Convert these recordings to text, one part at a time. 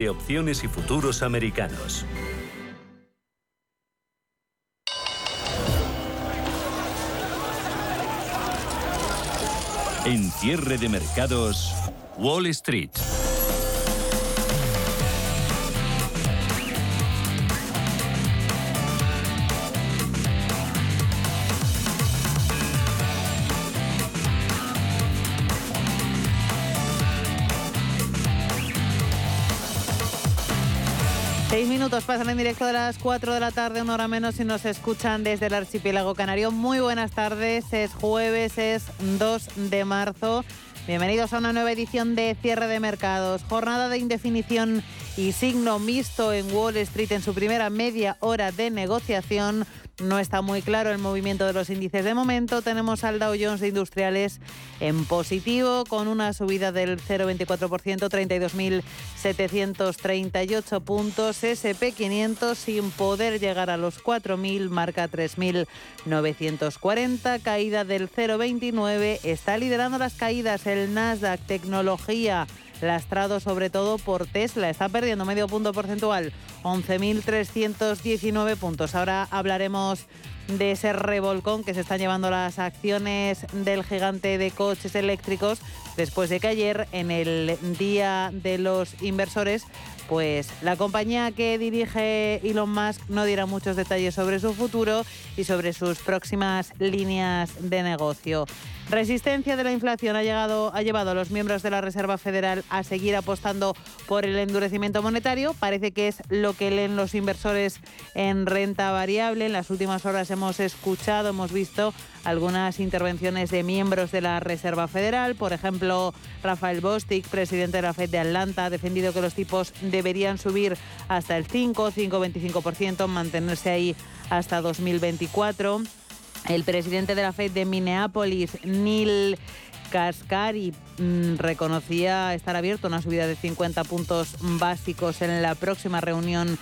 de opciones y futuros americanos. En cierre de mercados, Wall Street. Pasan en directo de las 4 de la tarde, una hora menos, y nos escuchan desde el archipiélago canario. Muy buenas tardes, es jueves, es 2 de marzo. Bienvenidos a una nueva edición de Cierre de Mercados. Jornada de indefinición y signo mixto en Wall Street en su primera media hora de negociación. No está muy claro el movimiento de los índices de momento. Tenemos al Dow Jones de Industriales en positivo con una subida del 0,24%, 32.738 puntos. SP500 sin poder llegar a los 4.000, marca 3.940, caída del 0,29. Está liderando las caídas el Nasdaq Tecnología lastrado sobre todo por Tesla. Está perdiendo medio punto porcentual, 11.319 puntos. Ahora hablaremos de ese revolcón que se están llevando las acciones del gigante de coches eléctricos después de que ayer en el Día de los Inversores pues la compañía que dirige Elon Musk no dirá muchos detalles sobre su futuro y sobre sus próximas líneas de negocio. Resistencia de la inflación ha, llegado, ha llevado a los miembros de la Reserva Federal a seguir apostando por el endurecimiento monetario. Parece que es lo que leen los inversores en renta variable. En las últimas horas hemos escuchado, hemos visto algunas intervenciones de miembros de la Reserva Federal. Por ejemplo, Rafael Bostic, presidente de la Fed de Atlanta, ha defendido que los tipos deberían subir hasta el 5, 5,25%, mantenerse ahí hasta 2024. El presidente de la Fed de Minneapolis, Neil Kaskari, mm, reconocía estar abierto a una subida de 50 puntos básicos en la próxima reunión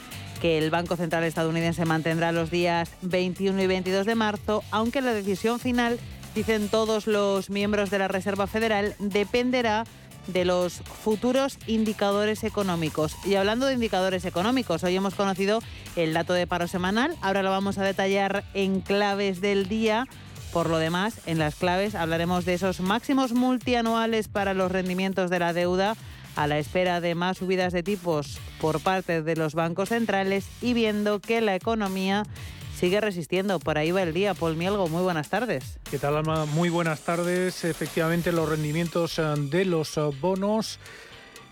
el Banco Central estadounidense mantendrá los días 21 y 22 de marzo, aunque la decisión final, dicen todos los miembros de la Reserva Federal, dependerá de los futuros indicadores económicos. Y hablando de indicadores económicos, hoy hemos conocido el dato de paro semanal, ahora lo vamos a detallar en claves del día. Por lo demás, en las claves hablaremos de esos máximos multianuales para los rendimientos de la deuda a la espera de más subidas de tipos por parte de los bancos centrales y viendo que la economía sigue resistiendo. Por ahí va el día. Paul Mielgo, muy buenas tardes. ¿Qué tal, Alma? Muy buenas tardes. Efectivamente, los rendimientos eh, de los eh, bonos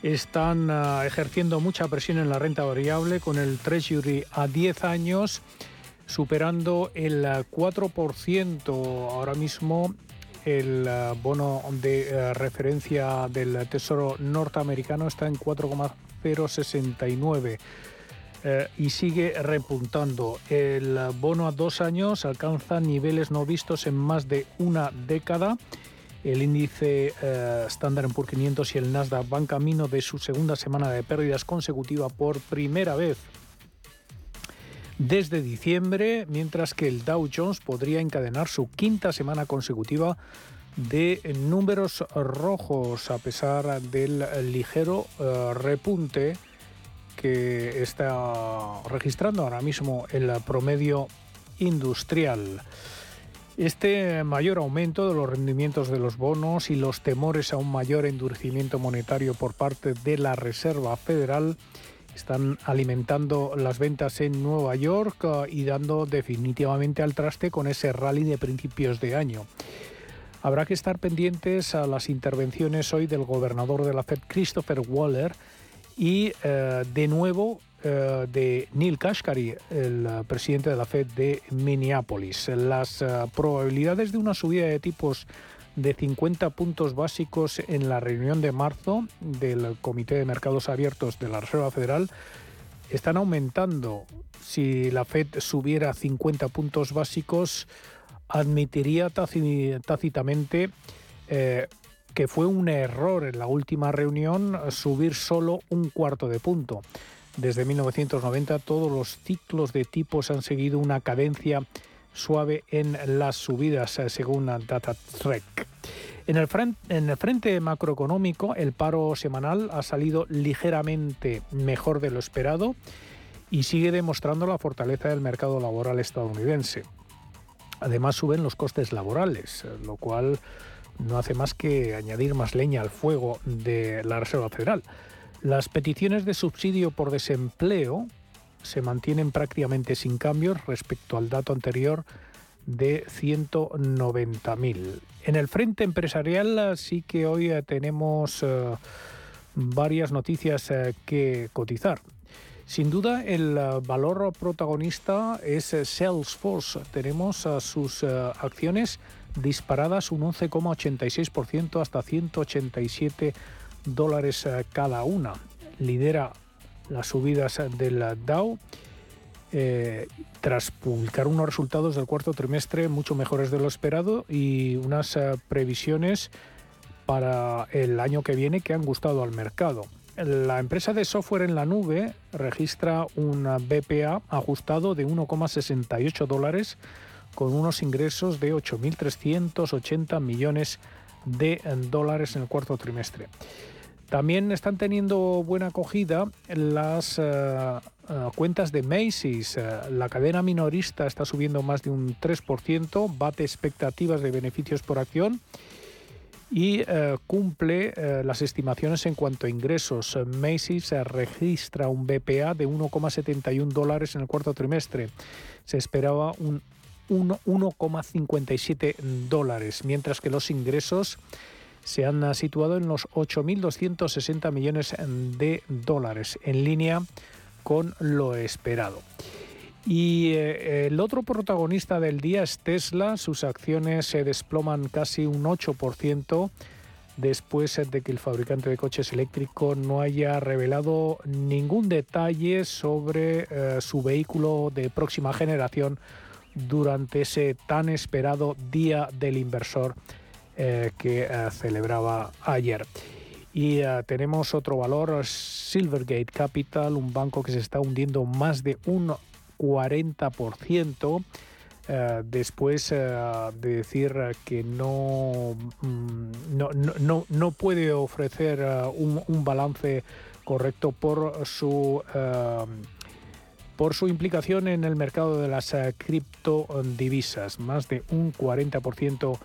están eh, ejerciendo mucha presión en la renta variable con el Treasury a 10 años superando el 4% ahora mismo el bono de referencia del Tesoro norteamericano está en 4,069 eh, y sigue repuntando. El bono a dos años alcanza niveles no vistos en más de una década. El índice eh, Standard Poor's 500 y el Nasdaq van camino de su segunda semana de pérdidas consecutiva por primera vez desde diciembre, mientras que el Dow Jones podría encadenar su quinta semana consecutiva de números rojos a pesar del ligero eh, repunte que está registrando ahora mismo el promedio industrial. Este mayor aumento de los rendimientos de los bonos y los temores a un mayor endurecimiento monetario por parte de la Reserva Federal están alimentando las ventas en Nueva York uh, y dando definitivamente al traste con ese rally de principios de año. Habrá que estar pendientes a las intervenciones hoy del gobernador de la Fed, Christopher Waller, y eh, de nuevo eh, de Neil Kashkari, el eh, presidente de la Fed de Minneapolis. Las probabilidades de una subida de tipos de 50 puntos básicos en la reunión de marzo del Comité de Mercados Abiertos de la Reserva Federal están aumentando. Si la Fed subiera 50 puntos básicos, admitiría tácitamente que fue un error en la última reunión subir solo un cuarto de punto. Desde 1990 todos los ciclos de tipos han seguido una cadencia suave en las subidas, según DataTrek. En el, en el frente macroeconómico, el paro semanal ha salido ligeramente mejor de lo esperado y sigue demostrando la fortaleza del mercado laboral estadounidense. Además suben los costes laborales, lo cual no hace más que añadir más leña al fuego de la Reserva Federal. Las peticiones de subsidio por desempleo se mantienen prácticamente sin cambios respecto al dato anterior de 190.000. En el frente empresarial sí que hoy eh, tenemos eh, varias noticias eh, que cotizar. Sin duda, el valor protagonista es Salesforce. Tenemos sus acciones disparadas un 11,86% hasta 187 dólares cada una. Lidera las subidas del Dow. Eh, tras publicar unos resultados del cuarto trimestre mucho mejores de lo esperado y unas eh, previsiones para el año que viene que han gustado al mercado. La empresa de software en la nube registra un BPA ajustado de 1,68 dólares con unos ingresos de 8.380 millones de dólares en el cuarto trimestre. También están teniendo buena acogida las eh, eh, cuentas de Macy's. Eh, la cadena minorista está subiendo más de un 3%, bate expectativas de beneficios por acción y cumple las estimaciones en cuanto a ingresos. Macy's registra un BPA de 1,71 dólares en el cuarto trimestre. Se esperaba un 1,57 dólares, mientras que los ingresos se han situado en los 8.260 millones de dólares, en línea con lo esperado. Y eh, el otro protagonista del día es Tesla. Sus acciones se desploman casi un 8% después de que el fabricante de coches eléctricos no haya revelado ningún detalle sobre eh, su vehículo de próxima generación durante ese tan esperado Día del Inversor eh, que eh, celebraba ayer. Y eh, tenemos otro valor, Silvergate Capital, un banco que se está hundiendo más de un 40%. después de decir que no, mm, no, no, no puede ofrecer un, un, balance correcto por su por su implicación en el mercado de las criptodivisas, más de un 40% eh,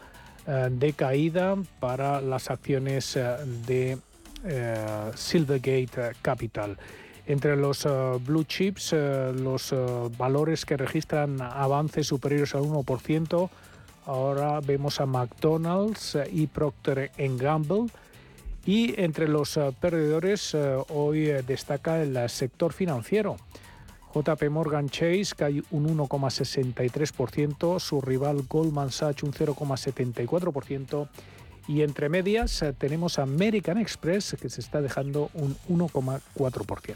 de caída para las acciones eh, de eh, Silvergate Capital. Entre los blue chips, los valores que registran avances superiores al 1%, ahora vemos a McDonald's y Procter Gamble. Y entre los perdedores hoy destaca el sector financiero. JP Morgan Chase cae un 1,63%, su rival Goldman Sachs un 0,74% y entre medias eh, tenemos American Express que se está dejando un 1,4%.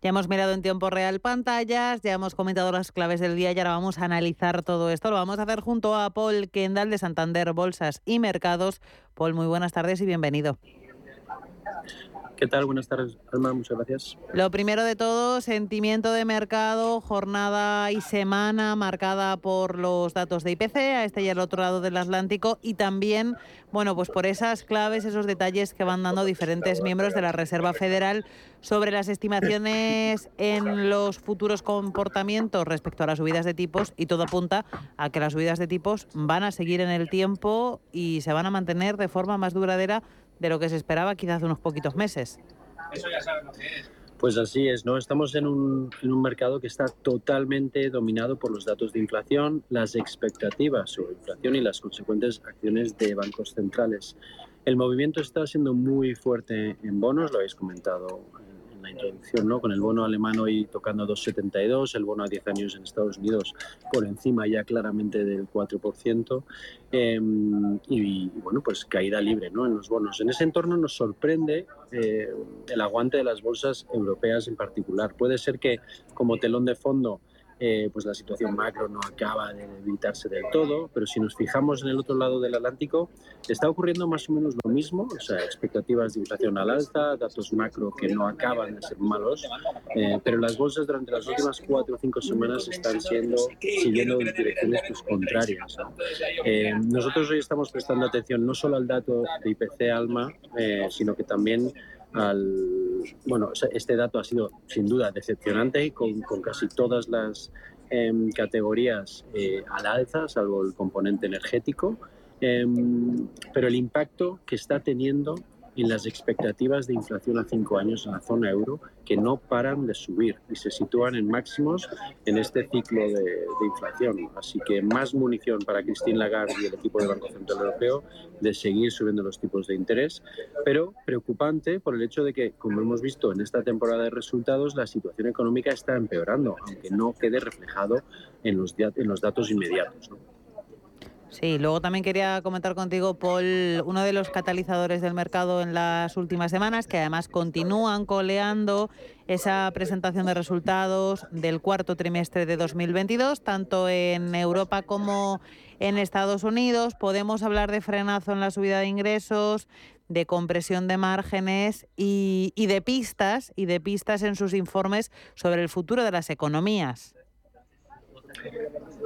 Ya hemos mirado en tiempo real pantallas, ya hemos comentado las claves del día y ahora vamos a analizar todo esto. Lo vamos a hacer junto a Paul Kendall de Santander Bolsas y Mercados. Paul, muy buenas tardes y bienvenido. ¿Qué tal? Buenas tardes, Alma. Muchas gracias. Lo primero de todo, sentimiento de mercado, jornada y semana marcada por los datos de IPC, a este y al otro lado del Atlántico, y también, bueno, pues por esas claves, esos detalles que van dando diferentes miembros de la Reserva Federal sobre las estimaciones en los futuros comportamientos respecto a las subidas de tipos, y todo apunta a que las subidas de tipos van a seguir en el tiempo y se van a mantener de forma más duradera de lo que se esperaba quizás hace unos poquitos meses. Eso ya sabes lo que es. Pues así es, ¿no? Estamos en un, en un, mercado que está totalmente dominado por los datos de inflación, las expectativas sobre inflación y las consecuentes acciones de bancos centrales. El movimiento está siendo muy fuerte en bonos, lo habéis comentado la introducción, ¿no? con el bono alemán hoy tocando 2,72, el bono a 10 años en Estados Unidos por encima ya claramente del 4%, em, y, bueno, pues caída libre ¿no? en los bonos. En ese entorno nos sorprende eh, el aguante de las bolsas europeas en particular. Puede ser que como telón de fondo eh, pues la situación macro no acaba de debilitarse del todo, pero si nos fijamos en el otro lado del Atlántico, está ocurriendo más o menos lo mismo, o sea, expectativas de inflación al alza, datos macro que no acaban de ser malos, eh, pero las bolsas durante las últimas cuatro o cinco semanas están siendo, siguiendo direcciones pues, contrarias. Eh, nosotros hoy estamos prestando atención no solo al dato de IPC Alma, sino que también al, bueno, este dato ha sido sin duda decepcionante con, con casi todas las em, categorías eh, al alza, salvo el componente energético, em, pero el impacto que está teniendo en las expectativas de inflación a cinco años en la zona euro que no paran de subir y se sitúan en máximos en este ciclo de, inflación. Así que más munición para Christine Lagarde y el equipo del Banco Central Europeo de seguir subiendo los tipos de interés, pero preocupante por el hecho de que, como hemos visto en esta temporada de resultados, la situación económica está empeorando, aunque no quede reflejado en los, en los datos inmediatos. Sí, luego también quería comentar contigo, Paul, uno de los catalizadores del mercado en las últimas semanas, que además continúan coleando esa presentación de resultados del cuarto trimestre de 2022, tanto en Europa como en Estados Unidos. Podemos hablar de frenazo en la subida de ingresos, de compresión de márgenes y, y de pistas, y de pistas en sus informes sobre el futuro de las economías.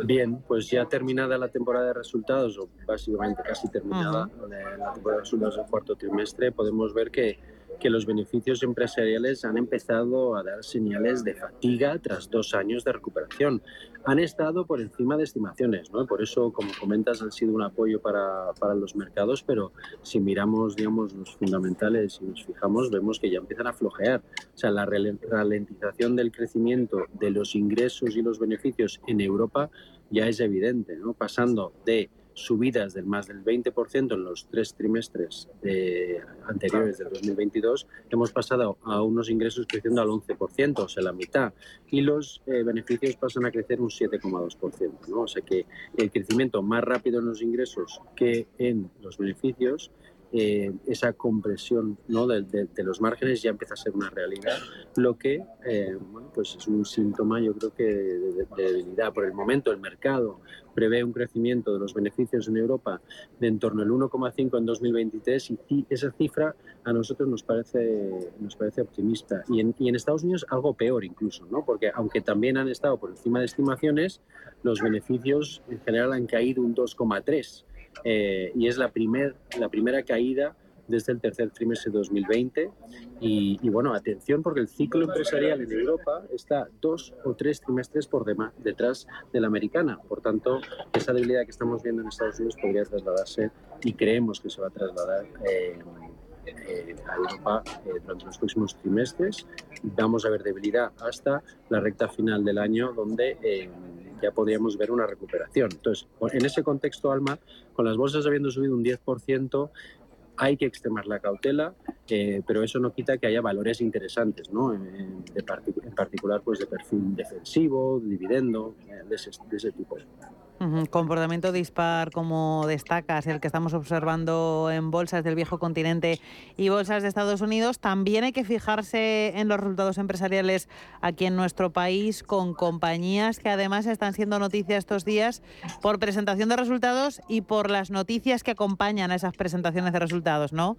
Bien, pues ya terminada la temporada de resultados, o básicamente casi terminada la temporada de resultados del cuarto trimestre, podemos ver que que los beneficios empresariales han empezado a dar señales de fatiga tras dos años de recuperación. Han estado por encima de estimaciones, ¿no? Por eso, como comentas, han sido un apoyo para, para los mercados, pero si miramos, digamos, los fundamentales y nos fijamos, vemos que ya empiezan a flojear. O sea, la ralentización del crecimiento de los ingresos y los beneficios en Europa ya es evidente, ¿no? Pasando de subidas del más del 20% en los tres trimestres anteriores del 2022, hemos pasado a unos ingresos creciendo al 11%, o sea, la mitad, y los eh, beneficios pasan a crecer un 7,2%. ¿no? O sea que el crecimiento más rápido en los ingresos que en los beneficios eh, esa compresión ¿no? de, los márgenes ya empieza a ser una realidad, lo que eh, bueno, pues es un síntoma yo creo que de, debilidad. Por el momento el mercado prevé un crecimiento de los beneficios en Europa de en torno al 1,5 en 2023 y esa cifra a nosotros nos parece, nos parece optimista. Y en, y en Estados Unidos algo peor incluso, ¿no? porque aunque también han estado por encima de estimaciones, los beneficios en general han caído un 2,3 eh, y es la, primer, la primera caída desde el tercer trimestre de 2020. Y, y, bueno, atención porque el ciclo empresarial en Europa está dos o tres trimestres por detrás de la americana. Por tanto, esa debilidad que estamos viendo en Estados Unidos podría trasladarse y creemos que se va a trasladar. Eh, eh, a Europa durante los próximos trimestres. Vamos a ver debilidad hasta la recta final del año, donde ya podríamos ver una recuperación. Entonces, en ese contexto, Alma, con las bolsas habiendo subido un 10%, hay que extremar la cautela, eh, pero eso no quita que haya valores interesantes, ¿no? en, particular pues de perfil defensivo, dividendo, de, ese, de ese tipo. Comportamiento dispar, como destacas, el que estamos observando en bolsas del viejo continente y bolsas de Estados Unidos. También hay que fijarse en los resultados empresariales aquí en nuestro país, con compañías que además están siendo noticias estos días por presentación de resultados y por las noticias que acompañan a esas presentaciones de resultados, ¿no?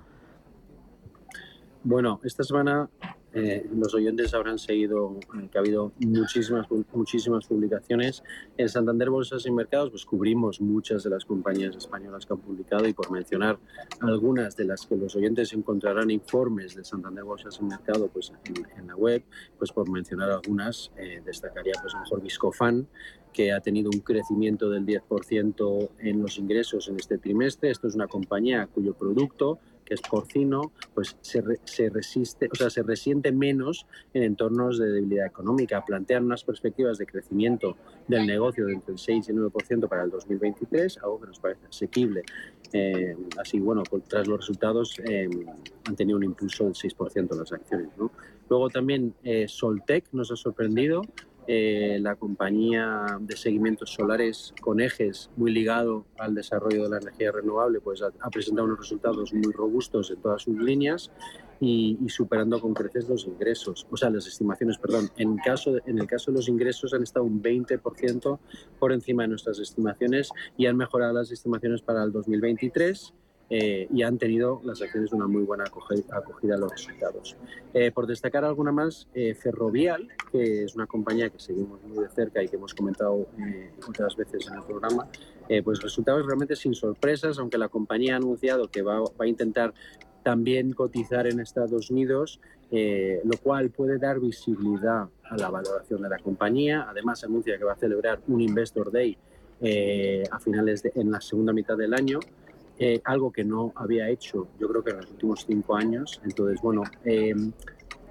Bueno, esta semana eh, los oyentes habrán seguido eh, que ha habido muchísimas, muchísimas publicaciones. En Santander Bolsas y Mercados pues cubrimos muchas de las compañías españolas que han publicado y por mencionar algunas de las que los oyentes encontrarán informes de Santander Bolsas y Mercado pues en, la web, pues por mencionar algunas eh, destacaría pues mejor Viscofan que ha tenido un crecimiento del 10% en los ingresos en este trimestre. Esto es una compañía cuyo producto que es porcino, pues se, se, resiste, o sea, se resiente menos en entornos de debilidad económica. Plantean unas perspectivas de crecimiento del negocio de entre el 6 y el 9% para el 2023, algo que nos parece asequible. Eh, así, bueno, tras los resultados eh, han tenido un impulso del 6% las acciones. ¿no? Luego también eh, Soltec nos ha sorprendido, eh, la compañía de seguimientos solares con ejes muy ligado al desarrollo de la energía renovable, pues ha, presentado unos resultados muy robustos en todas sus líneas y, superando con creces los ingresos, o sea, las estimaciones, perdón. En, caso en el caso de los ingresos han estado un 20% por encima de nuestras estimaciones y han mejorado las estimaciones para el 2023 eh, y han tenido las acciones una muy buena acogida a los resultados. Eh, por destacar alguna más, eh, Ferrovial, que es una compañía que seguimos muy de cerca y que hemos comentado otras veces en el programa, pues resultados realmente sin sorpresas, aunque la compañía ha anunciado que va, va a intentar también cotizar en Estados Unidos, lo cual puede dar visibilidad a la valoración de la compañía. Además, anuncia que va a celebrar un Investor Day a finales de, en la segunda mitad del año eh, algo que no había hecho yo creo que en los últimos cinco años. Entonces, bueno, em,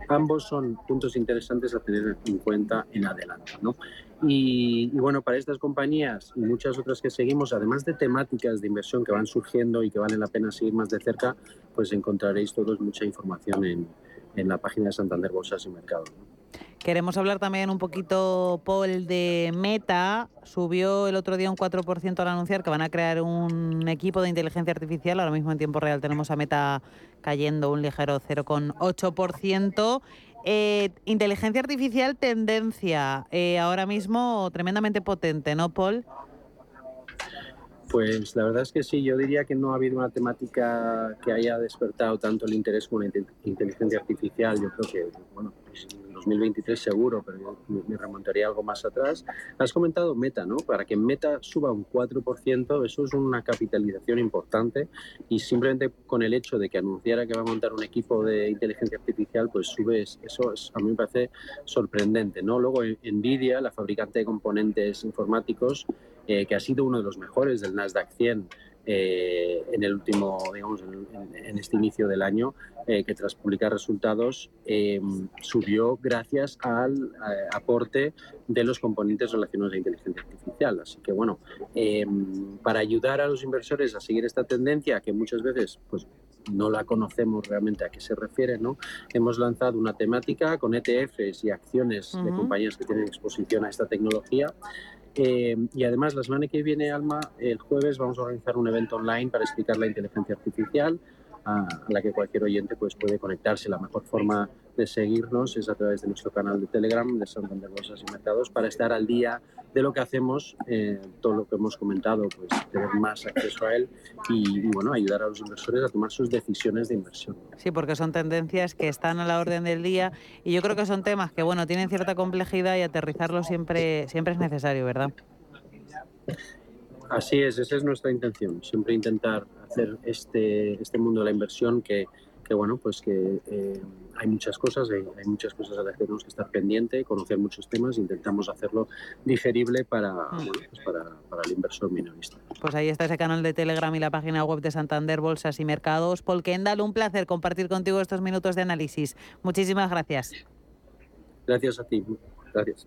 ambos son puntos interesantes a tener en cuenta en adelante. ¿no? Y, bueno, para estas compañías y muchas otras que seguimos, además de temáticas de inversión que van surgiendo y que valen la pena seguir más de cerca, pues encontraréis todos mucha información en, en la página de Santander Bolsas y Mercados. Queremos hablar también un poquito, Paul, de Meta. Subió el otro día un 4% al anunciar que van a crear un equipo de inteligencia artificial. Ahora mismo en tiempo real tenemos a Meta cayendo un ligero 0,8%. Eh, inteligencia artificial, tendencia eh, ahora mismo tremendamente potente, ¿no, Paul? Pues la verdad es que sí, yo diría que no ha habido una temática que haya despertado tanto el interés como la inteligencia artificial. Yo creo que, bueno, pues 2023 seguro, pero me remontaría algo más atrás. Has comentado Meta, ¿no? Para que Meta suba un 4%, eso es una capitalización importante y simplemente con el hecho de que anunciara que va a montar un equipo de inteligencia artificial, pues sube, eso es, a mí me parece sorprendente, ¿no? Luego Nvidia, la fabricante de componentes informáticos, eh, que ha sido uno de los mejores del Nasdaq 100, eh, en el último, digamos, en, este inicio del año, eh, que tras publicar resultados em, subió gracias al eh, aporte de los componentes relacionados a la inteligencia artificial. Así que bueno, em, para ayudar a los inversores a seguir esta tendencia, que muchas veces pues, no la conocemos realmente a qué se refiere, ¿no? Hemos lanzado una temática con ETFs y acciones de compañías que tienen exposición a esta tecnología eh, y además, la semana que viene, Alma, el jueves vamos a organizar un evento online para explicar la inteligencia artificial, a, la que cualquier oyente pues, puede conectarse. La mejor forma de seguirnos es a través de nuestro canal de Telegram de Santander Bolsas y Mercados para estar al día de lo que hacemos, eh, todo lo que hemos comentado, pues tener más acceso a él y, bueno, ayudar a los inversores a tomar sus decisiones de inversión. Sí, porque son tendencias que están a la orden del día y yo creo que son temas que bueno tienen cierta complejidad y aterrizarlo siempre siempre es necesario, ¿verdad? Así es, esa es nuestra intención, siempre intentar hacer este, este mundo de la inversión que, que bueno, pues que eh, hay muchas cosas, hay, muchas cosas a las que tenemos que estar pendiente, conocer muchos temas, intentamos hacerlo digerible para, mm. pues para, para, el inversor minorista. Pues ahí está ese canal de Telegram y la página web de Santander Bolsas y Mercados. Paul Kendall, un placer compartir contigo estos minutos de análisis. Muchísimas gracias. Gracias a ti. Gracias.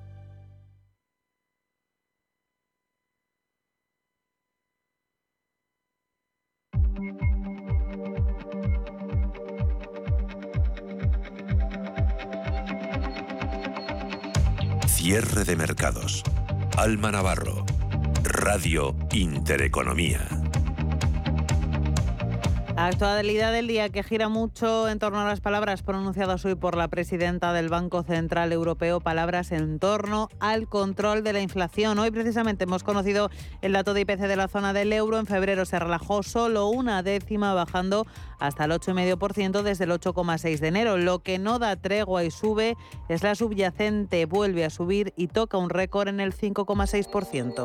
De mercados. Alma Navarro. Radio Intereconomía. Actualidad del día que gira mucho en torno a las palabras pronunciadas hoy por la presidenta del Banco Central Europeo, palabras en torno al control de la inflación. Hoy precisamente hemos conocido el dato de IPC de la zona del euro. En febrero se relajó solo una décima, bajando hasta el 8,5% desde el 8,6 de enero. Lo que no da tregua y sube es la subyacente, vuelve a subir y toca un récord en el 5,6%.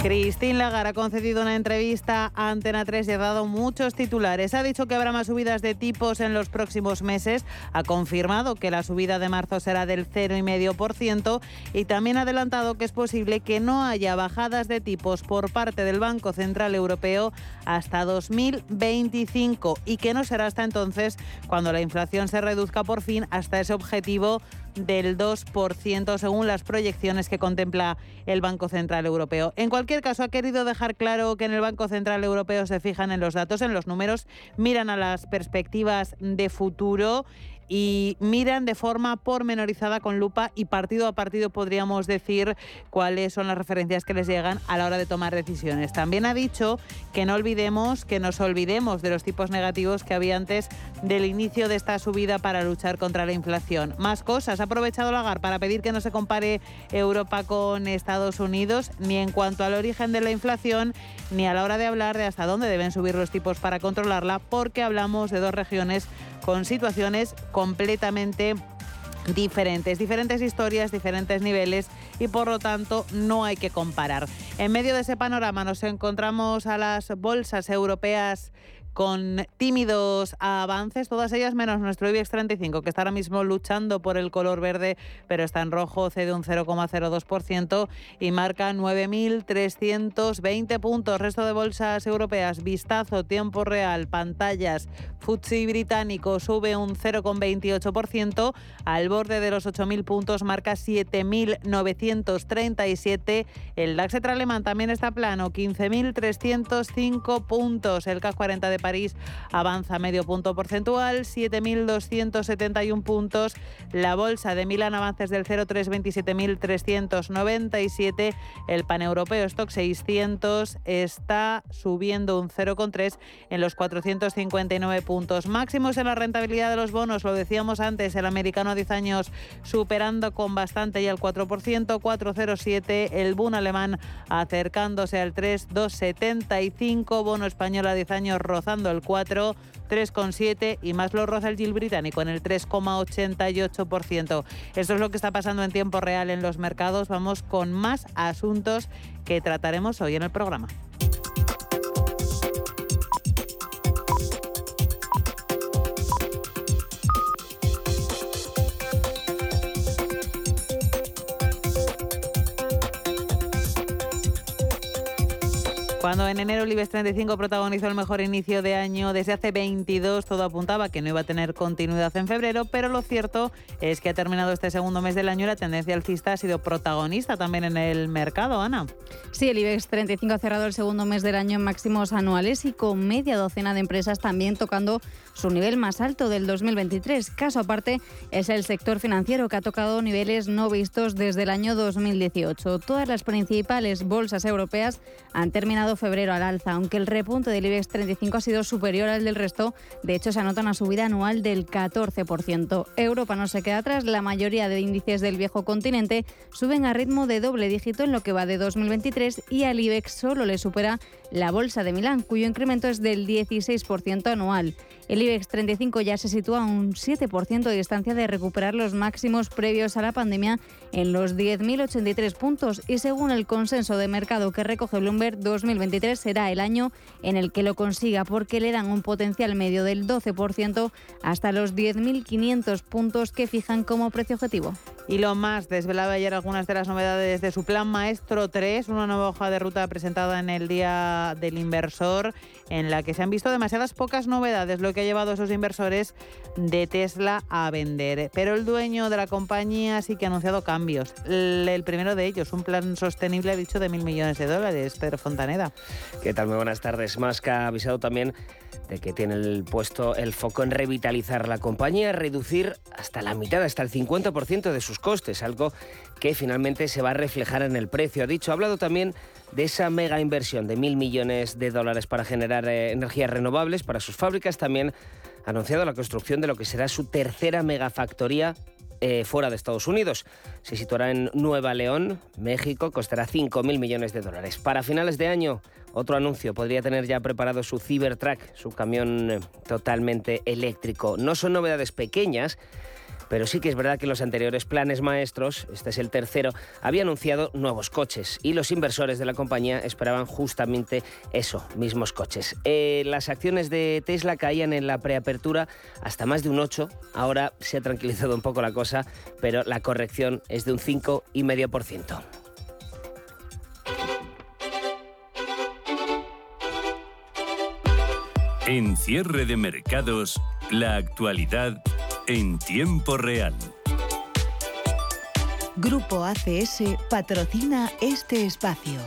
Christine Lagarde ha concedido una entrevista a Antena 3 y ha dado muchos titulares. Ha dicho que habrá más subidas de tipos en los próximos meses. Ha confirmado que la subida de marzo será del 0,5% y también ha adelantado que es posible que no haya bajadas de tipos por parte del Banco Central Europeo hasta 2025 y que no será hasta entonces cuando la inflación se reduzca por fin hasta ese objetivo del 2% según las proyecciones que contempla el Banco Central Europeo. En cualquier caso, ha querido dejar claro que en el Banco Central Europeo se fijan en los datos, en los números, miran a las perspectivas de futuro y miran de forma pormenorizada con lupa y partido a partido podríamos decir cuáles son las referencias que les llegan a la hora de tomar decisiones. También ha dicho que no olvidemos, que nos olvidemos de los tipos negativos que había antes del inicio de esta subida para luchar contra la inflación. Más cosas, ha aprovechado Lagar para pedir que no se compare Europa con Estados Unidos ni en cuanto al origen de la inflación ni a la hora de hablar de hasta dónde deben subir los tipos para controlarla porque hablamos de dos regiones con situaciones completamente diferentes, diferentes historias, diferentes niveles y por lo tanto no hay que comparar. En medio de ese panorama nos encontramos a las bolsas europeas con tímidos avances, todas ellas menos nuestro IBEX 35, que está ahora mismo luchando por el color verde, pero está en rojo, cede un 0,02% y marca 9.320 puntos. Resto de bolsas europeas, vistazo, tiempo real, pantallas, FTSE británico sube un 0,28%, al borde de los 8.000 puntos, marca 7.937. El DAX alemán también está plano, 15.305 puntos. El CAC 40 de París avanza medio punto porcentual, 7.271 puntos. La bolsa de Milán avances del 0,3, 27.397. El paneuropeo Stock 600 está subiendo un 0,3 en los 459 puntos. Máximos en la rentabilidad de los bonos, lo decíamos antes, el americano a 10 años superando con bastante ya el 4%, 4,07. El Bund alemán acercándose al 3,275. Bono español a 10 años rozando el 4, 3,7 y más lo roza el británico en el 3,88%. Esto es lo que está pasando en tiempo real en los mercados. Vamos con más asuntos que trataremos hoy en el programa. Cuando en enero el IBEX 35 protagonizó el mejor inicio de año desde hace 22, todo apuntaba que no iba a tener continuidad en febrero, pero lo cierto es que ha terminado este segundo mes del año y la tendencia alcista ha sido protagonista también en el mercado, Ana. Sí, el IBEX 35 ha cerrado el segundo mes del año en máximos anuales y con media docena de empresas también tocando su nivel más alto del 2023. Caso aparte es el sector financiero que ha tocado niveles no vistos desde el año 2018. Todas las principales bolsas europeas han terminado febrero al alza, aunque el repunte del IBEX 35 ha sido superior al del resto. De hecho, se anota una subida anual del 14%. Europa no se queda atrás. La mayoría de índices del viejo continente suben a ritmo de doble dígito en lo que va de 2023 y al IBEX solo le supera la bolsa de Milán, cuyo incremento es del 16% anual. El IBEX 35 ya se sitúa a un 7% de distancia de recuperar los máximos previos a la pandemia en los 10.083 puntos y según el consenso de mercado que recoge Bloomberg, 2023 será el año en el que lo consiga porque le dan un potencial medio del 12% hasta los 10.500 puntos que fijan como precio objetivo. Y lo más, desvelaba ayer algunas de las novedades de su plan Maestro 3, una nueva hoja de ruta presentada en el Día del Inversor, en la que se han visto demasiadas pocas novedades, lo que ha llevado a esos inversores de Tesla a vender. Pero el dueño de la compañía sí que ha anunciado cambios. El primero de ellos, un plan sostenible, ha dicho, de mil millones de dólares. Pedro Fontaneda. ¿Qué tal? Muy buenas tardes. que ha avisado también de que tiene el puesto el foco en revitalizar la compañía, reducir hasta la mitad, hasta el 50% de sus costes, algo que finalmente se va a reflejar en el precio. Ha dicho, ha hablado también de esa mega inversión de mil millones de dólares para generar eh, energías renovables para sus fábricas. También ha anunciado la construcción de lo que será su tercera megafactoría eh, fuera de Estados Unidos. Se situará en Nueva León, México, costará 5.000 millones de dólares. Para finales de año, otro anuncio, podría tener ya preparado su Cybertruck, su camión eh, totalmente eléctrico. No son novedades pequeñas, pero sí que es verdad que los anteriores planes maestros, este es el tercero, había anunciado nuevos coches y los inversores de la compañía esperaban justamente eso, mismos coches. Eh, las acciones de Tesla caían en la preapertura hasta más de un 8, ahora se ha tranquilizado un poco la cosa, pero la corrección es de un 5,5%. En cierre de mercados, la actualidad en tiempo real. Grupo ACS patrocina este espacio.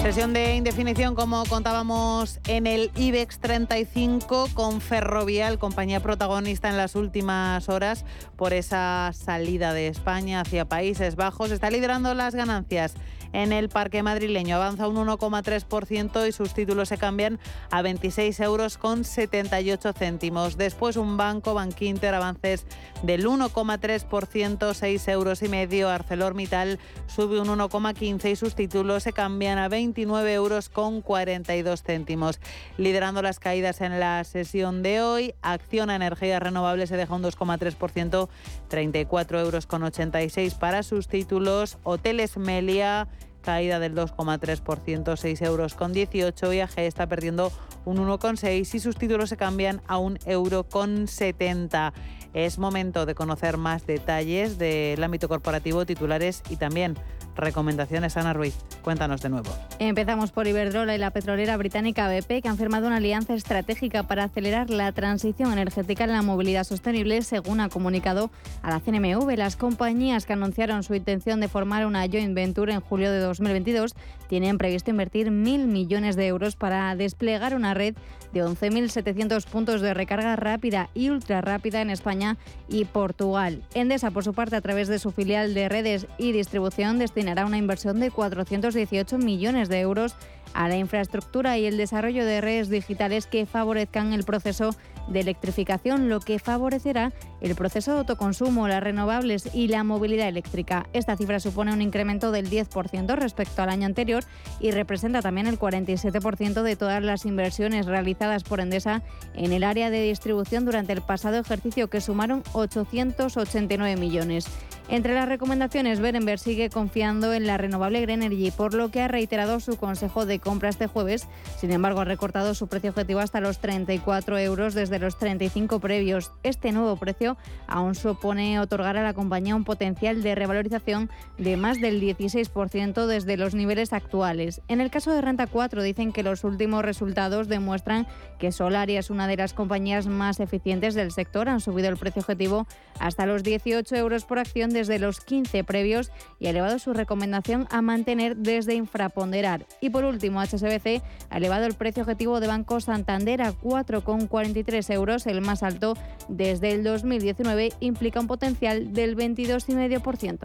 Sesión de indefinición, como contábamos en el IBEX 35, con Ferrovial, compañía protagonista en las últimas horas por esa salida de España hacia Países Bajos. Está liderando las ganancias en el parque madrileño. Avanza un 1,3% y sus títulos se cambian a 26 euros con 78 céntimos. Después un banco, Bankinter, avances del 1,3%, 6 euros y medio. ArcelorMittal sube un 1,15 y sus títulos se cambian a 29 euros con 42 céntimos. Liderando las caídas en la sesión de hoy, Acción a Energías Renovables se deja un 2,3%, 34 euros con 86 para sus títulos. Hoteles Melia caída del 2,3%, 6 euros con 18. IAG está perdiendo un 1,6 y sus títulos se cambian a un euro con 70. Es momento de conocer más detalles del ámbito corporativo, titulares y también recomendaciones. Ana Ruiz, cuéntanos de nuevo. Empezamos por Iberdrola y la petrolera británica BP, que han firmado una alianza estratégica para acelerar la transición energética en la movilidad sostenible, según ha comunicado a la CNMV. Las compañías que anunciaron su intención de formar una joint venture en julio de 2022 tienen previsto invertir mil millones de euros para desplegar una red de 11.700 puntos de recarga rápida y ultra rápida en España y Portugal. Endesa, por su parte, a través de su filial de redes y distribución, destinará una inversión de 418 millones de euros a la infraestructura y el desarrollo de redes digitales que favorezcan el proceso de electrificación, lo que favorecerá el proceso de autoconsumo, las renovables y la movilidad eléctrica. Esta cifra supone un incremento del 10% respecto al año anterior y representa también el 47% de todas las inversiones realizadas por Endesa en el área de distribución durante el pasado ejercicio, que sumaron 889 millones. Entre las recomendaciones, Berenberg sigue confiando en la renovable Green Energy, por lo que ha reiterado su consejo de compra este jueves. Sin embargo, ha recortado su precio objetivo hasta los 34 euros desde los 35 previos. Este nuevo precio aún supone otorgar a la compañía un potencial de revalorización de más del 16% desde los niveles actuales. En el caso de Renta 4, dicen que los últimos resultados demuestran que Solaria es una de las compañías más eficientes del sector. Han subido el precio objetivo hasta los 18 euros por acción desde los 15 previos y ha elevado su recomendación a mantener desde infraponderar. Y por último, HSBC ha elevado el precio objetivo de Banco Santander a 4,43 euros, el más alto desde el 2019, implica un potencial del 22,5%.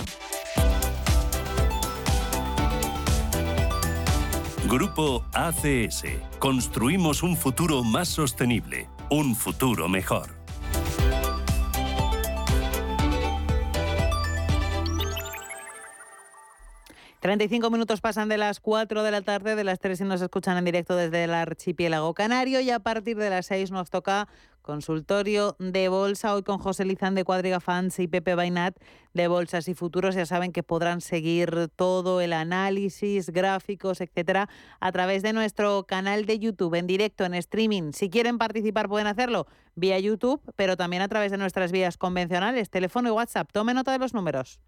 Grupo ACS. Construimos un futuro más sostenible, un futuro mejor. 35 minutos pasan de las 4 de la tarde, de las 3 y nos escuchan en directo desde el archipiélago canario y a partir de las 6 nos toca consultorio de bolsa hoy con José Lizán de Cuadriga Fans y Pepe Bainat de Bolsas y Futuros. Ya saben que podrán seguir todo el análisis, gráficos, etcétera, a través de nuestro canal de YouTube en directo, en streaming. Si quieren participar pueden hacerlo vía YouTube, pero también a través de nuestras vías convencionales, teléfono y WhatsApp. Tome nota de los números.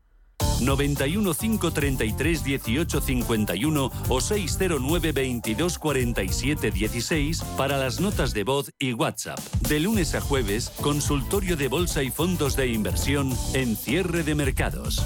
91 533 18 51 o 609 22 47 16 para las notas de voz y WhatsApp. De lunes a jueves, consultorio de bolsa y fondos de inversión en cierre de mercados.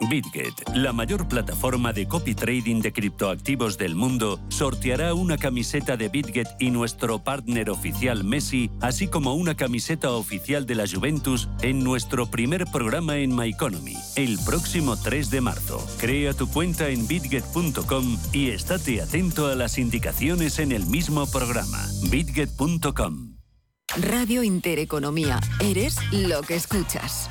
BitGet, la mayor plataforma de copy trading de criptoactivos del mundo, sorteará una camiseta de BitGet y nuestro partner oficial Messi, así como una camiseta oficial de la Juventus en nuestro primer programa en MyEconomy, el próximo 3 de marzo. Crea tu cuenta en bitget.com y estate atento a las indicaciones en el mismo programa. bitget.com. Radio Intereconomía. Eres lo que escuchas.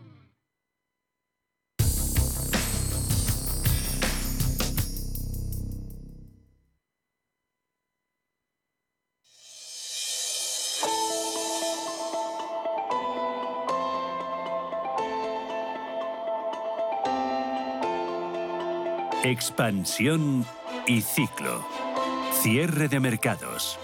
Expansión y ciclo. Cierre de mercados.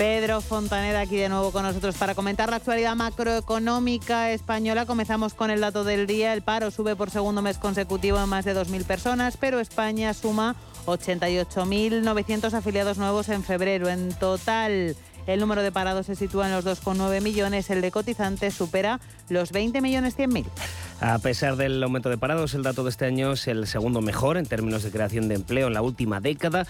Pedro Fontaneda aquí de nuevo con nosotros para comentar la actualidad macroeconómica española. Comenzamos con el dato del día. El paro sube por segundo mes consecutivo en más de 2.000 personas, pero España suma 88.900 afiliados nuevos en febrero. En total, el número de parados se sitúa en los 2,9 millones, el de cotizantes supera los 20 millones 100.000. A pesar del aumento de parados, el dato de este año es el segundo mejor en términos de creación de empleo en la última década.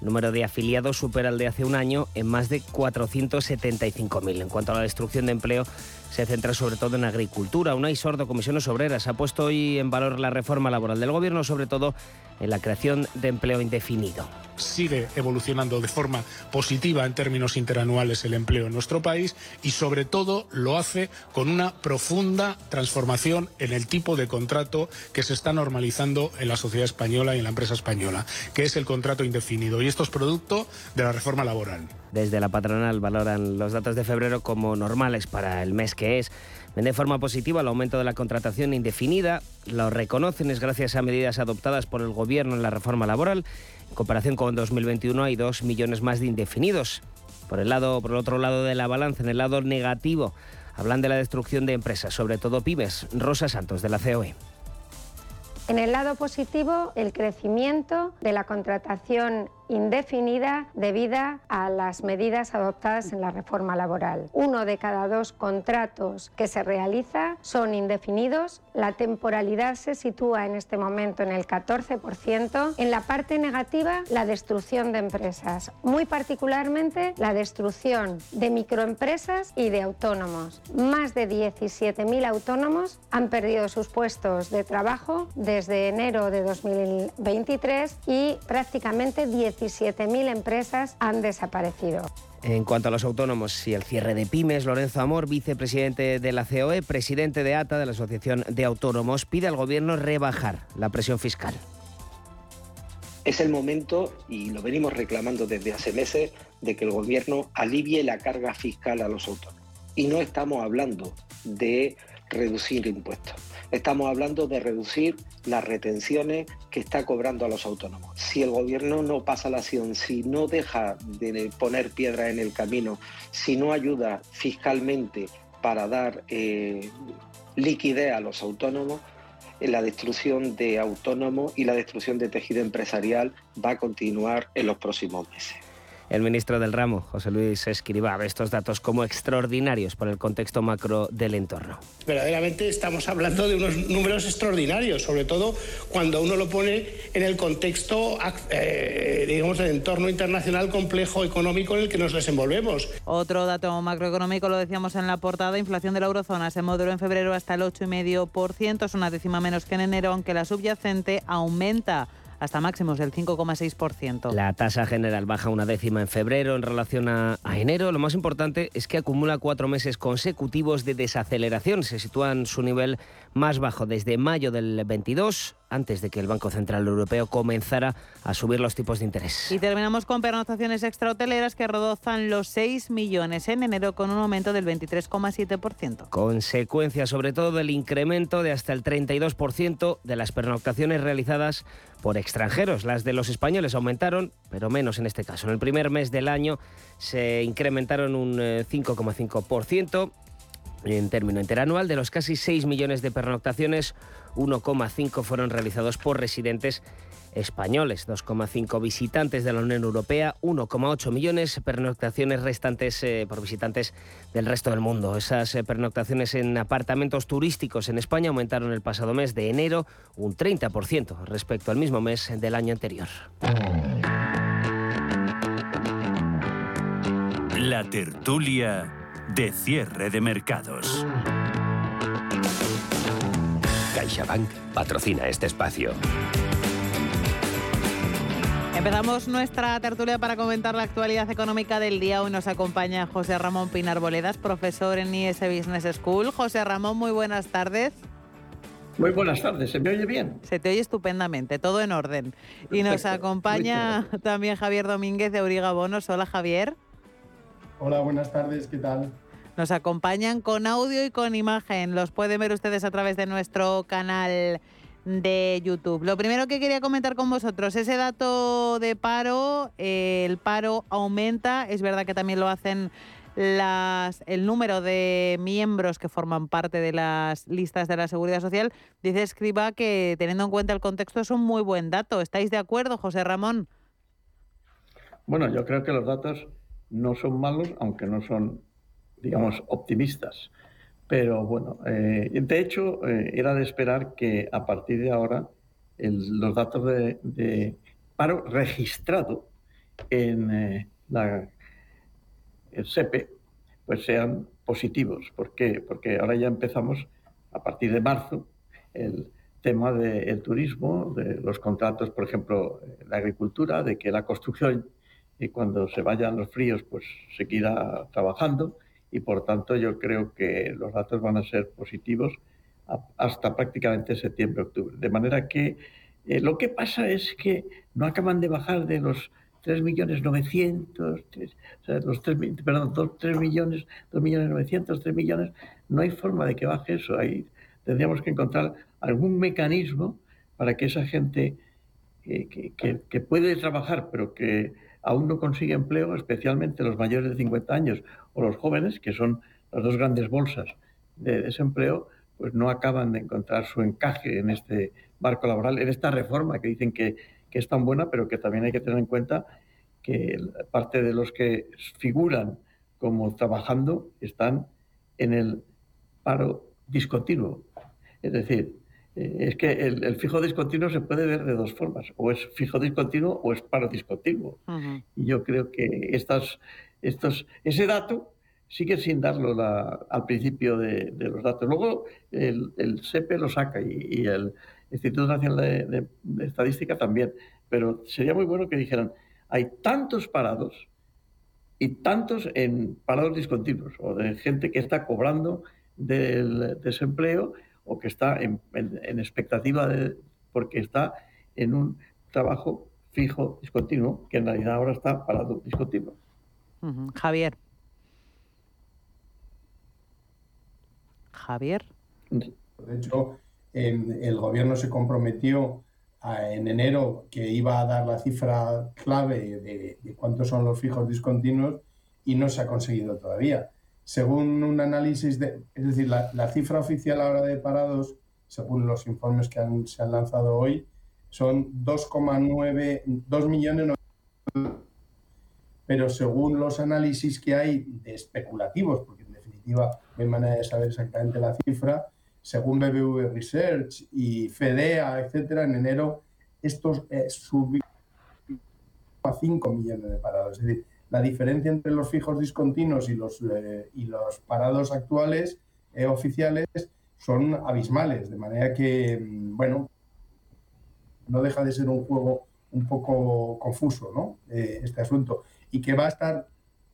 El número de afiliados supera el de hace un año en más de 475.000. En cuanto a la destrucción de empleo, se centra sobre todo en agricultura. Unai Sordo, Comisiones Obreras, ha puesto hoy en valor la reforma laboral del Gobierno, sobre todo en la creación de empleo indefinido. Sigue evolucionando de forma positiva en términos interanuales el empleo en nuestro país y sobre todo lo hace con una profunda transformación en el tipo de contrato que se está normalizando en la sociedad española y en la empresa española, que es el contrato indefinido. Y esto es producto de la reforma laboral. Desde la patronal valoran los datos de febrero como normales para el mes que es. Ven de forma positiva el aumento de la contratación indefinida. Lo reconocen es gracias a medidas adoptadas por el Gobierno en la reforma laboral. En comparación con 2021 hay dos millones más de indefinidos. Por el, lado, por el otro lado de la balanza, en el lado negativo, hablan de la destrucción de empresas, sobre todo pymes. Rosa Santos, de la COE. En el lado positivo, el crecimiento de la contratación indefinida debida a las medidas adoptadas en la reforma laboral. Uno de cada dos contratos que se realiza son indefinidos. La temporalidad se sitúa en este momento en el 14%. En la parte negativa, la destrucción de empresas, muy particularmente la destrucción de microempresas y de autónomos. Más de 17.000 autónomos han perdido sus puestos de trabajo desde enero de 2023 y prácticamente 10 17.000 empresas han desaparecido. En cuanto a los autónomos y el cierre de pymes, Lorenzo Amor, vicepresidente de la COE, presidente de ATA, de la Asociación de Autónomos, pide al Gobierno rebajar la presión fiscal. Es el momento, y lo venimos reclamando desde hace meses, de que el Gobierno alivie la carga fiscal a los autónomos. Y no estamos hablando de reducir impuestos. Estamos hablando de reducir las retenciones que está cobrando a los autónomos. Si el gobierno no pasa la acción, si no deja de poner piedra en el camino, si no ayuda fiscalmente para dar eh, liquidez a los autónomos, eh, la destrucción de autónomos y la destrucción de tejido empresarial va a continuar en los próximos meses. El ministro del ramo, José Luis Escribá, ve estos datos como extraordinarios por el contexto macro del entorno. Verdaderamente estamos hablando de unos números extraordinarios, sobre todo cuando uno lo pone en el contexto, eh, digamos, del entorno internacional complejo económico en el que nos desenvolvemos. Otro dato macroeconómico, lo decíamos en la portada, inflación de la eurozona se moderó en febrero hasta el 8,5%, es una décima menos que en enero, aunque la subyacente aumenta hasta máximos del 5,6%. La tasa general baja una décima en febrero en relación a, enero. Lo más importante es que acumula cuatro meses consecutivos de desaceleración. Se sitúa en su nivel más bajo desde mayo del 22 antes de que el Banco Central Europeo comenzara a subir los tipos de interés. Y terminamos con pernoctaciones extrahoteleras que rodozan los 6 millones en enero con un aumento del 23,7%. Consecuencia sobre todo del incremento de hasta el 32% de las pernoctaciones realizadas por extranjeros. Las de los españoles aumentaron, pero menos en este caso. En el primer mes del año se incrementaron un 5,5%. En término interanual, de los casi 6 millones de pernoctaciones, 1,5 fueron realizados por residentes españoles, 2,5 visitantes de la Unión Europea, 1,8 millones pernoctaciones restantes eh, por visitantes del resto del mundo. Esas eh, pernoctaciones en apartamentos turísticos en España aumentaron el pasado mes de enero un 30% respecto al mismo mes del año anterior. La tertulia de cierre de mercados. CaixaBank patrocina este espacio. Empezamos nuestra tertulia para comentar la actualidad económica del día. Hoy nos acompaña José Ramón Pinar Boledas, profesor en IS Business School. José Ramón, muy buenas tardes. Muy buenas tardes, ¿se me oye bien? Se te oye estupendamente, todo en orden. Y nos acompaña también Javier Domínguez de Auriga Bonos. Hola Javier. Hola, buenas tardes, ¿qué tal? Nos acompañan con audio y con imagen. Los pueden ver ustedes a través de nuestro canal de YouTube. Lo primero que quería comentar con vosotros, ese dato de paro, eh, el paro aumenta, es verdad que también lo hacen las, el número de miembros que forman parte de las listas de la Seguridad Social. Dice Escriba que teniendo en cuenta el contexto es un muy buen dato. ¿Estáis de acuerdo, José Ramón? Bueno, yo creo que los datos no son malos, aunque no son, digamos, optimistas. Pero bueno, eh, de hecho, eh, era de esperar que a partir de ahora los datos de, paro registrado en eh, la, el SEPE pues sean positivos. ¿Por qué? Porque ahora ya empezamos, a partir de marzo, el tema del turismo, de los contratos, por ejemplo, la agricultura, de que la construcción y cuando se vayan los fríos, pues seguirá trabajando y por tanto yo creo que los datos van a ser positivos hasta prácticamente septiembre-octubre. De manera que eh, lo que pasa es que no acaban de bajar de los 3 millones 900, o sea, los 3, perdón, 2, millones, 2 millones 900, 3 millones, no hay forma de que baje eso. Ahí tendríamos que encontrar algún mecanismo para que esa gente que, puede trabajar, pero que aún no consigue empleo, especialmente los mayores de 50 años o los jóvenes, que son las dos grandes bolsas de desempleo, pues no acaban de encontrar su encaje en este marco laboral, en esta reforma que dicen que, que es tan buena, pero que también hay que tener en cuenta que parte de los que figuran como trabajando están en el paro discontinuo. Es decir, es que el, fijo discontinuo se puede ver de dos formas, o es fijo discontinuo o es paro discontinuo. Y yo creo que estas, estos, ese dato sigue sin darlo al principio de, los datos. Luego el, el, SEPE lo saca y, el Instituto Nacional de, Estadística también, pero sería muy bueno que dijeran, hay tantos parados y tantos en parados discontinuos, o de gente que está cobrando del desempleo o que está en, expectativa de, porque está en un trabajo fijo discontinuo, que en realidad ahora está parado discontinuo. Javier. Javier. De hecho, el gobierno se comprometió en enero que iba a dar la cifra clave de, cuántos son los fijos discontinuos y no se ha conseguido todavía. Según un análisis, de, es decir, la, cifra oficial ahora de parados, según los informes que se han lanzado hoy, son 2,9, 2 millones. Pero según los análisis que hay de especulativos, porque en definitiva no hay manera de saber exactamente la cifra, según BBV Research y FEDEA, etcétera, en enero estos eh, subieron a 5 millones de parados. Es decir, la diferencia entre los fijos discontinuos y los, eh, y los parados actuales eh, oficiales son abismales, de manera que, mm, bueno, no deja de ser un juego un poco confuso, ¿no? este asunto. Y que va a estar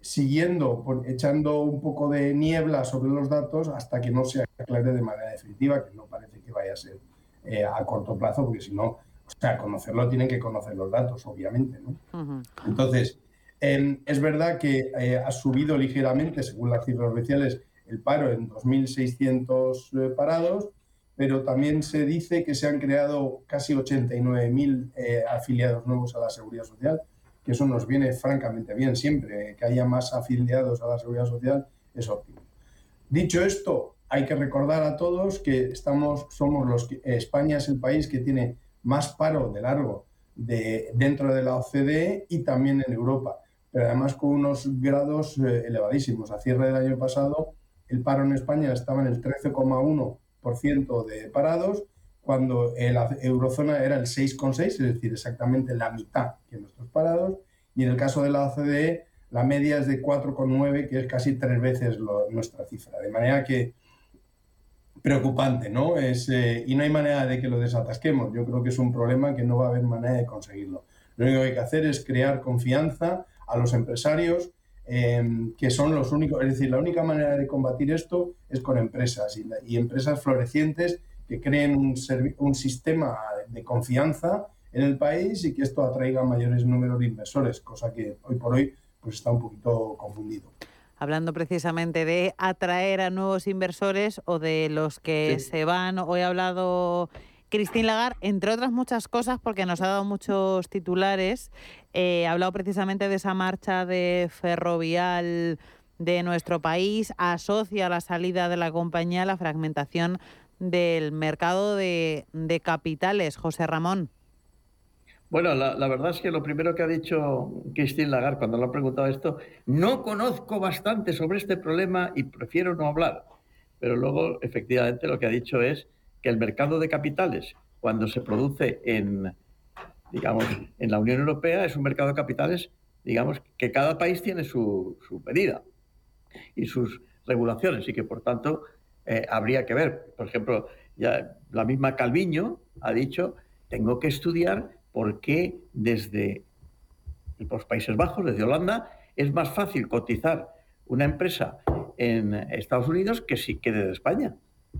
siguiendo, echando un poco de niebla sobre los datos hasta que no se aclare de manera definitiva, que no parece que vaya a ser eh, a corto plazo, porque si no, o sea, conocerlo tienen que conocer los datos, obviamente. ¿no? Entonces, es verdad que eh, ha subido ligeramente, según las cifras oficiales, el paro en 2.600 eh, parados, pero también se dice que se han creado casi 89.000 afiliados nuevos a la seguridad social, que eso nos viene francamente bien siempre, que haya más afiliados a la seguridad social es óptimo. Dicho esto, hay que recordar a todos que estamos, somos los que, España es el país que tiene más paro de largo de, dentro de la OCDE y también en Europa, pero además con unos grados eh, elevadísimos. A cierre del año pasado, el paro en España estaba en el 13,1% de parados cuando la eurozona era el 6,6, es decir, exactamente la mitad que nuestros parados, y en el caso de la OCDE la media es de 4,9, que es casi tres veces nuestra cifra. De manera que preocupante, ¿no? Es, eh, y no hay manera de que lo desatasquemos. Yo creo que es un problema que no va a haber manera de conseguirlo. Lo único que hay que hacer es crear confianza a los empresarios, em, que son los únicos, es decir, la única manera de combatir esto es con empresas y empresas florecientes que creen un, un sistema de confianza en el país y que esto atraiga mayores números de inversores, cosa que hoy por hoy pues está un poquito confundido. Hablando precisamente de atraer a nuevos inversores o de los que se van, hoy ha hablado Cristín Lagarde, entre otras muchas cosas, porque nos ha dado muchos titulares, eh, ha hablado precisamente de esa marcha de ferrovial de nuestro país, asocia la salida de la compañía a la fragmentación del mercado de, capitales. José Ramón. Bueno, la, verdad es que lo primero que ha dicho Christine Lagarde cuando le ha preguntado esto, no conozco bastante sobre este problema y prefiero no hablar. Pero luego, efectivamente, lo que ha dicho es que el mercado de capitales, cuando se produce en, digamos, en la Unión Europea, es un mercado de capitales, digamos, que cada país tiene su, medida y sus regulaciones y que, por tanto, eh, habría que ver. Por ejemplo, ya la misma Calviño ha dicho, tengo que estudiar por qué desde los Países Bajos, desde Holanda, es más fácil cotizar una empresa en Estados Unidos que si que desde España.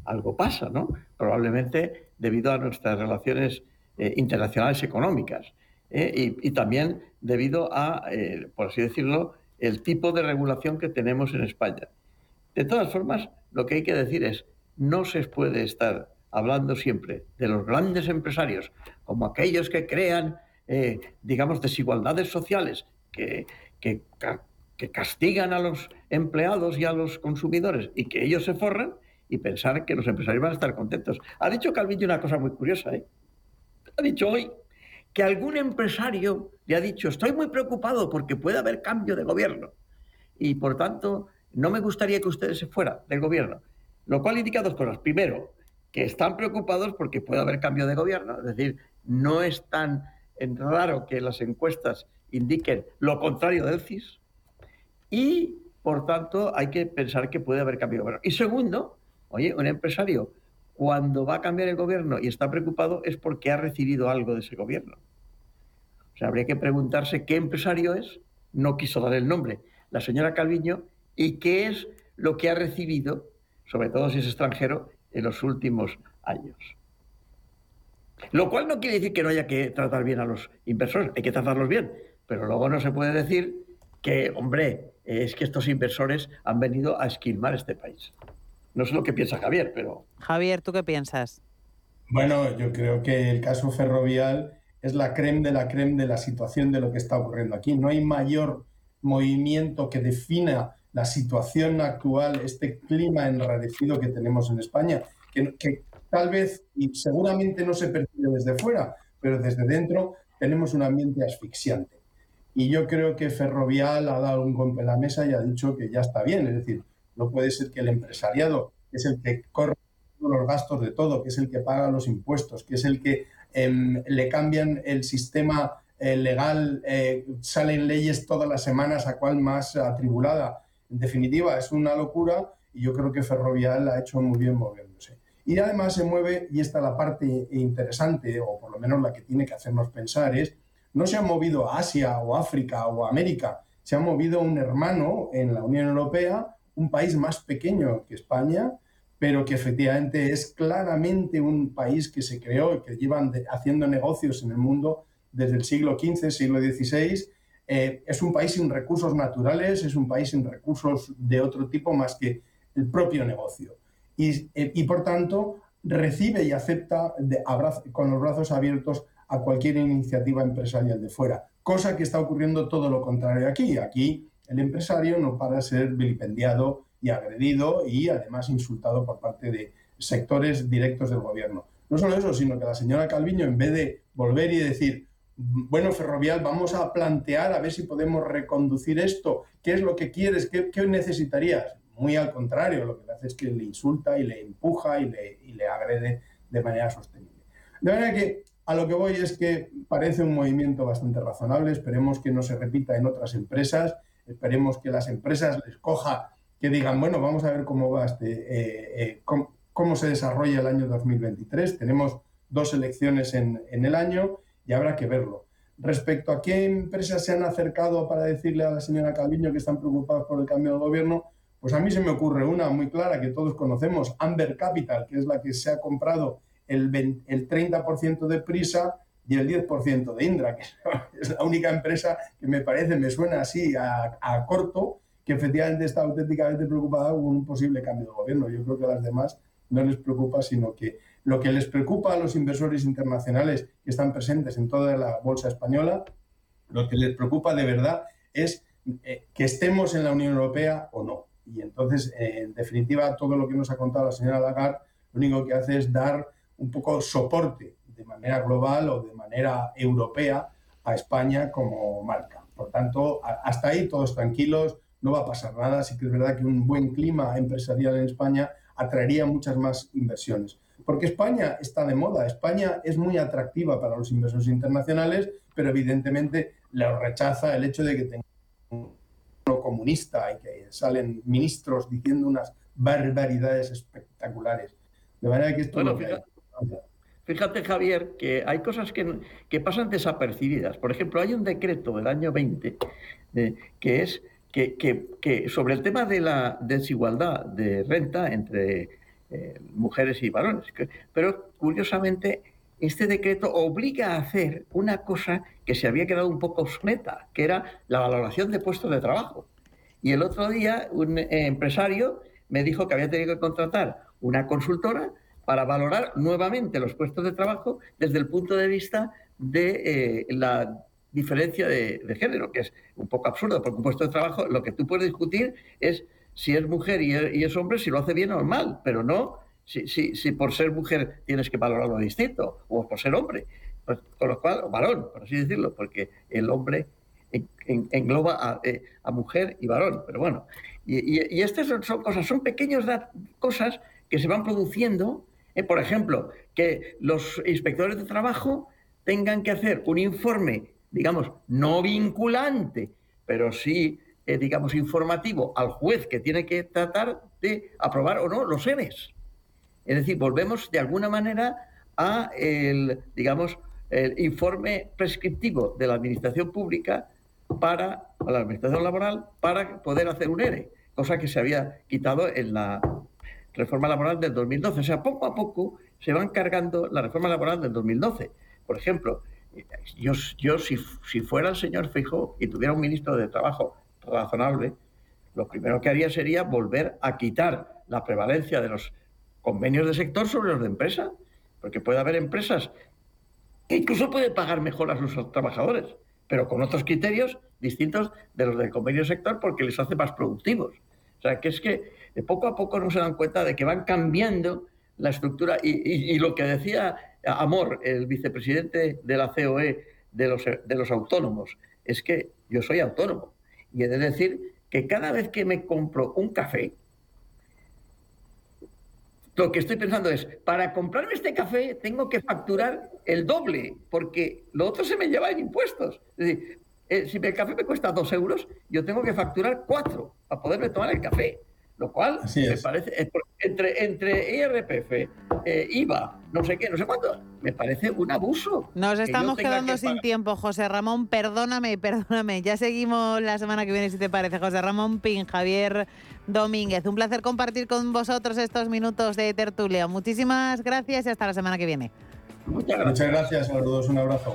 Algo pasa, ¿no? Probablemente debido a nuestras relaciones eh, internacionales económicas. ¿eh? y, también debido a, eh, por así decirlo, el tipo de regulación que tenemos en España. De todas formas, lo que hay que decir es, no se puede estar hablando siempre de los grandes empresarios como aquellos que crean, digamos, desigualdades sociales, que, que, que, castigan a los empleados y a los consumidores y que ellos se forran y pensar que los empresarios van a esestar contentos. Ha dicho Calvillo una cosa muy curiosa. ¿eh? Ha dicho hoy que algún empresario le ha dicho, estoy muy preocupado porque puede haber cambio de gobierno y por tanto no me gustaría que ustedes se fueran del gobierno. Lo cual indica dos cosas. Primero, que están preocupados porque puede haber cambio de gobierno. Es decir, no es tan raro que las encuestas indiquen lo contrario del CIS. Y, por tanto, hay que pensar que puede haber cambio de gobierno. Y segundo, oye, un empresario cuando va a cambiar el gobierno y está preocupado es porque ha recibido algo de ese gobierno. O sea, habría que preguntarse qué empresario es, no quiso dar el nombre, la señora Calviño, y qué es lo que ha recibido, sobre todo si es extranjero, en los últimos años. Lo cual no quiere decir que no haya que tratar bien a los inversores, hay que tratarlos bien, pero luego no se puede decir que, hombre, es que estos inversores han venido a esquilmar este país. No sé lo que piensa Javier, pero... Javier, ¿tú qué piensas? Bueno, yo creo que el caso ferrovial es la creme de la creme de la situación de lo que está ocurriendo aquí. No hay mayor movimiento que defina la situación actual, este clima enrarecido que tenemos en España, que, tal vez y seguramente no se percibe desde fuera, pero desde dentro tenemos un ambiente asfixiante. Y yo creo que Ferrovial ha dado un golpe en la mesa y ha dicho que ya está bien, es decir, no puede ser que el empresariado, que es el que corre los gastos de todo, que es el que paga los impuestos, que es el que em, le cambian el sistema eh, legal, eh, salen leyes todas las semanas a cual más atribulada. En definitiva, es una locura y yo creo que Ferrovial ha hecho muy bien moviéndose. Y además se mueve, y esta es la parte interesante, o por lo menos la que tiene que hacernos pensar, es, no se ha movido a Asia o África o América, se ha movido un hermano en la Unión Europea un país más pequeño que España, pero que efectivamente es claramente un país que se creó y que llevan haciendo negocios en el mundo desde el siglo XV, siglo XVI. Eh, es un país sin recursos naturales, es un país sin recursos de otro tipo más que el propio negocio. Y, eh, y por tanto recibe y acepta de con los brazos abiertos a cualquier iniciativa empresarial de fuera, cosa que está ocurriendo todo lo contrario aquí. Aquí el empresario no para ser vilipendiado y agredido y además insultado por parte de sectores directos del gobierno. No solo eso, sino que la señora Calviño, en vez de volver y decir, bueno, Ferrovial, vamos a plantear a ver si podemos reconducir esto, ¿qué es lo que quieres? ¿Qué, necesitarías? Muy al contrario, lo que hace es que le insulta y le empuja y le, y le agrede de manera sostenible. De manera que a lo que voy es que parece un movimiento bastante razonable, esperemos que no se repita en otras empresas Esperemos que las empresas les coja, que digan, bueno, vamos a ver cómo va este, eh, eh, cómo, se desarrolla el año 2023. Tenemos dos elecciones en, en el año y habrá que verlo. Respecto a qué empresas se han acercado para decirle a la señora Calviño que están preocupadas por el cambio de gobierno, pues a mí se me ocurre una muy clara que todos conocemos, Amber Capital, que es la que se ha comprado el, el 30% de prisa y el 10% de Indra, que es la única empresa que me parece, me suena así a, corto, que efectivamente está auténticamente preocupada con un posible cambio de gobierno. Yo creo que a las demás no les preocupa, sino que lo que les preocupa a los inversores internacionales que están presentes en toda la bolsa española, lo que les preocupa de verdad es eh, que estemos en la Unión Europea o no. Y entonces, eh, en definitiva, todo lo que nos ha contado la señora Lagarde, lo único que hace es dar un poco soporte de manera global o de manera europea a España como marca. Por tanto, hasta ahí todos tranquilos, no va a pasar nada. Sí que es verdad que un buen clima empresarial en España atraería muchas más inversiones. Porque España está de moda, España es muy atractiva para los inversores internacionales, pero evidentemente le rechaza el hecho de que tenga un comunista y que salen ministros diciendo unas barbaridades espectaculares. De manera que esto... Fíjate, Javier, que hay cosas que, pasan desapercibidas. Por ejemplo, hay un decreto del año 20 que es sobre el tema de la desigualdad de renta entre eh, mujeres y varones. pero curiosamente este decreto obliga a hacer una cosa que se había quedado un poco obsoleta, que era la valoración de puestos de trabajo. Y el otro día un eh, empresario me dijo que había tenido que contratar una consultora para valorar nuevamente los puestos de trabajo desde el punto de vista de eh, la diferencia de, género, que es un poco absurdo, porque un puesto de trabajo lo que tú puedes discutir es si es mujer y es, hombre, si lo hace bien o mal, pero no si, si, si, por ser mujer tienes que valorarlo distinto, o por ser hombre. Pues, con lo cual, varón, por así decirlo, porque el hombre engloba eh, a, mujer y varón. Pero bueno, y, estas son, cosas, son pequeñas cosas que se van produciendo. Por ejemplo, que los inspectores de trabajo tengan que hacer un informe, digamos, no vinculante, pero sí, eh, digamos, informativo al juez que tiene que tratar de aprobar o no los ENES. Es decir, volvemos de alguna manera a el, digamos, el informe prescriptivo de la administración pública para la administración laboral para poder hacer un ERE, cosa que se había quitado en la reforma laboral del 2012. O sea, poco a poco se van cargando la reforma laboral del 2012. Por ejemplo, yo, yo si, si fuera el señor Fijo y tuviera un ministro de Trabajo razonable, lo primero que haría sería volver a quitar la prevalencia de los convenios de sector sobre los de empresa, porque puede haber empresas que incluso pueden pagar mejor a sus trabajadores, pero con otros criterios distintos de los del convenio de sector porque les hace más productivos. Sea, que es que poco a poco no se dan cuenta de que van cambiando la estructura y, lo que decía Amor, el vicepresidente de la COE de los, de los autónomos, es que yo soy autónomo y he de decir que cada vez que me compro un café, lo que estoy pensando es, para comprarme este café tengo que facturar el doble, porque lo otro se me lleva en impuestos. Es decir, eh, si el café me cuesta dos euros, yo tengo que facturar cuatro para poderme tomar el café. Lo cual me parece, entre, entre IRPF, eh, IVA, no sé qué, no sé cuánto, me parece un abuso. Nos estamos quedando sin tiempo, José Ramón, perdóname, perdóname. Ya seguimos la semana que viene, si te parece. José Ramón Pin, Javier Domínguez, un placer compartir con vosotros estos minutos de tertulia. Muchísimas gracias y hasta la semana que viene. Muchas gracias, Muchas gracias saludos, un abrazo.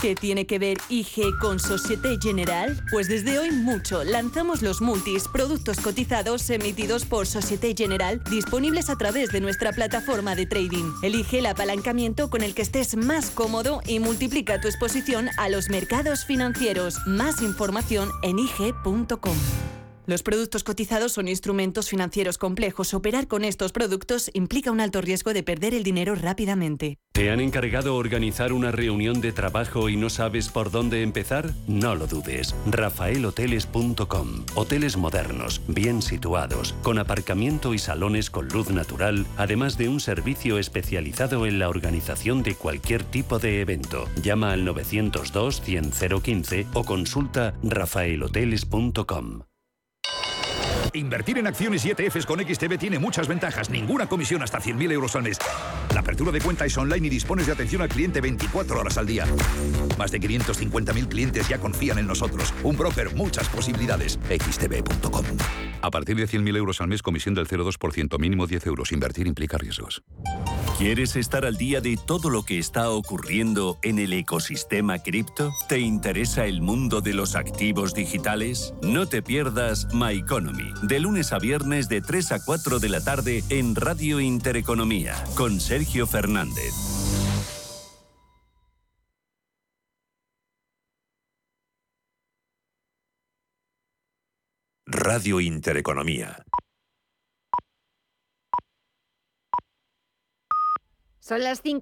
¿Qué tiene que ver IG con Societe General? Pues desde hoy mucho. Lanzamos los multis, productos cotizados emitidos por Societe General, disponibles a través de nuestra plataforma de trading. Elige el apalancamiento con el que estés más cómodo y multiplica tu exposición a los mercados financieros. Más información en IG.com. Los productos cotizados son instrumentos financieros complejos. Operar con estos productos implica un alto riesgo de perder el dinero rápidamente. ¿Te han encargado organizar una reunión de trabajo y no sabes por dónde empezar? No lo dudes. rafaelhoteles.com. Hoteles modernos, bien situados, con aparcamiento y salones con luz natural, además de un servicio especializado en la organización de cualquier tipo de evento. Llama al 902 100 015 o consulta rafaelhoteles.com. Invertir en acciones y ETFs con XTB tiene muchas ventajas. Ninguna comisión hasta 100.000 euros al mes. La apertura de cuenta es online y dispones de atención al cliente 24 horas al día. Más de 550.000 clientes ya confían en nosotros. Un broker, muchas posibilidades. XTB.com. A partir de 100.000 euros al mes, comisión del 0,2%, mínimo 10 euros. Invertir implica riesgos. ¿Quieres estar al día de todo lo que está ocurriendo en el ecosistema cripto? ¿Te interesa el mundo de los activos digitales? No te pierdas My Economy, de lunes a viernes de 3 a 4 de la tarde en Radio Intereconomía, con Sergio Fernández. Radio Intereconomía. Son las 5.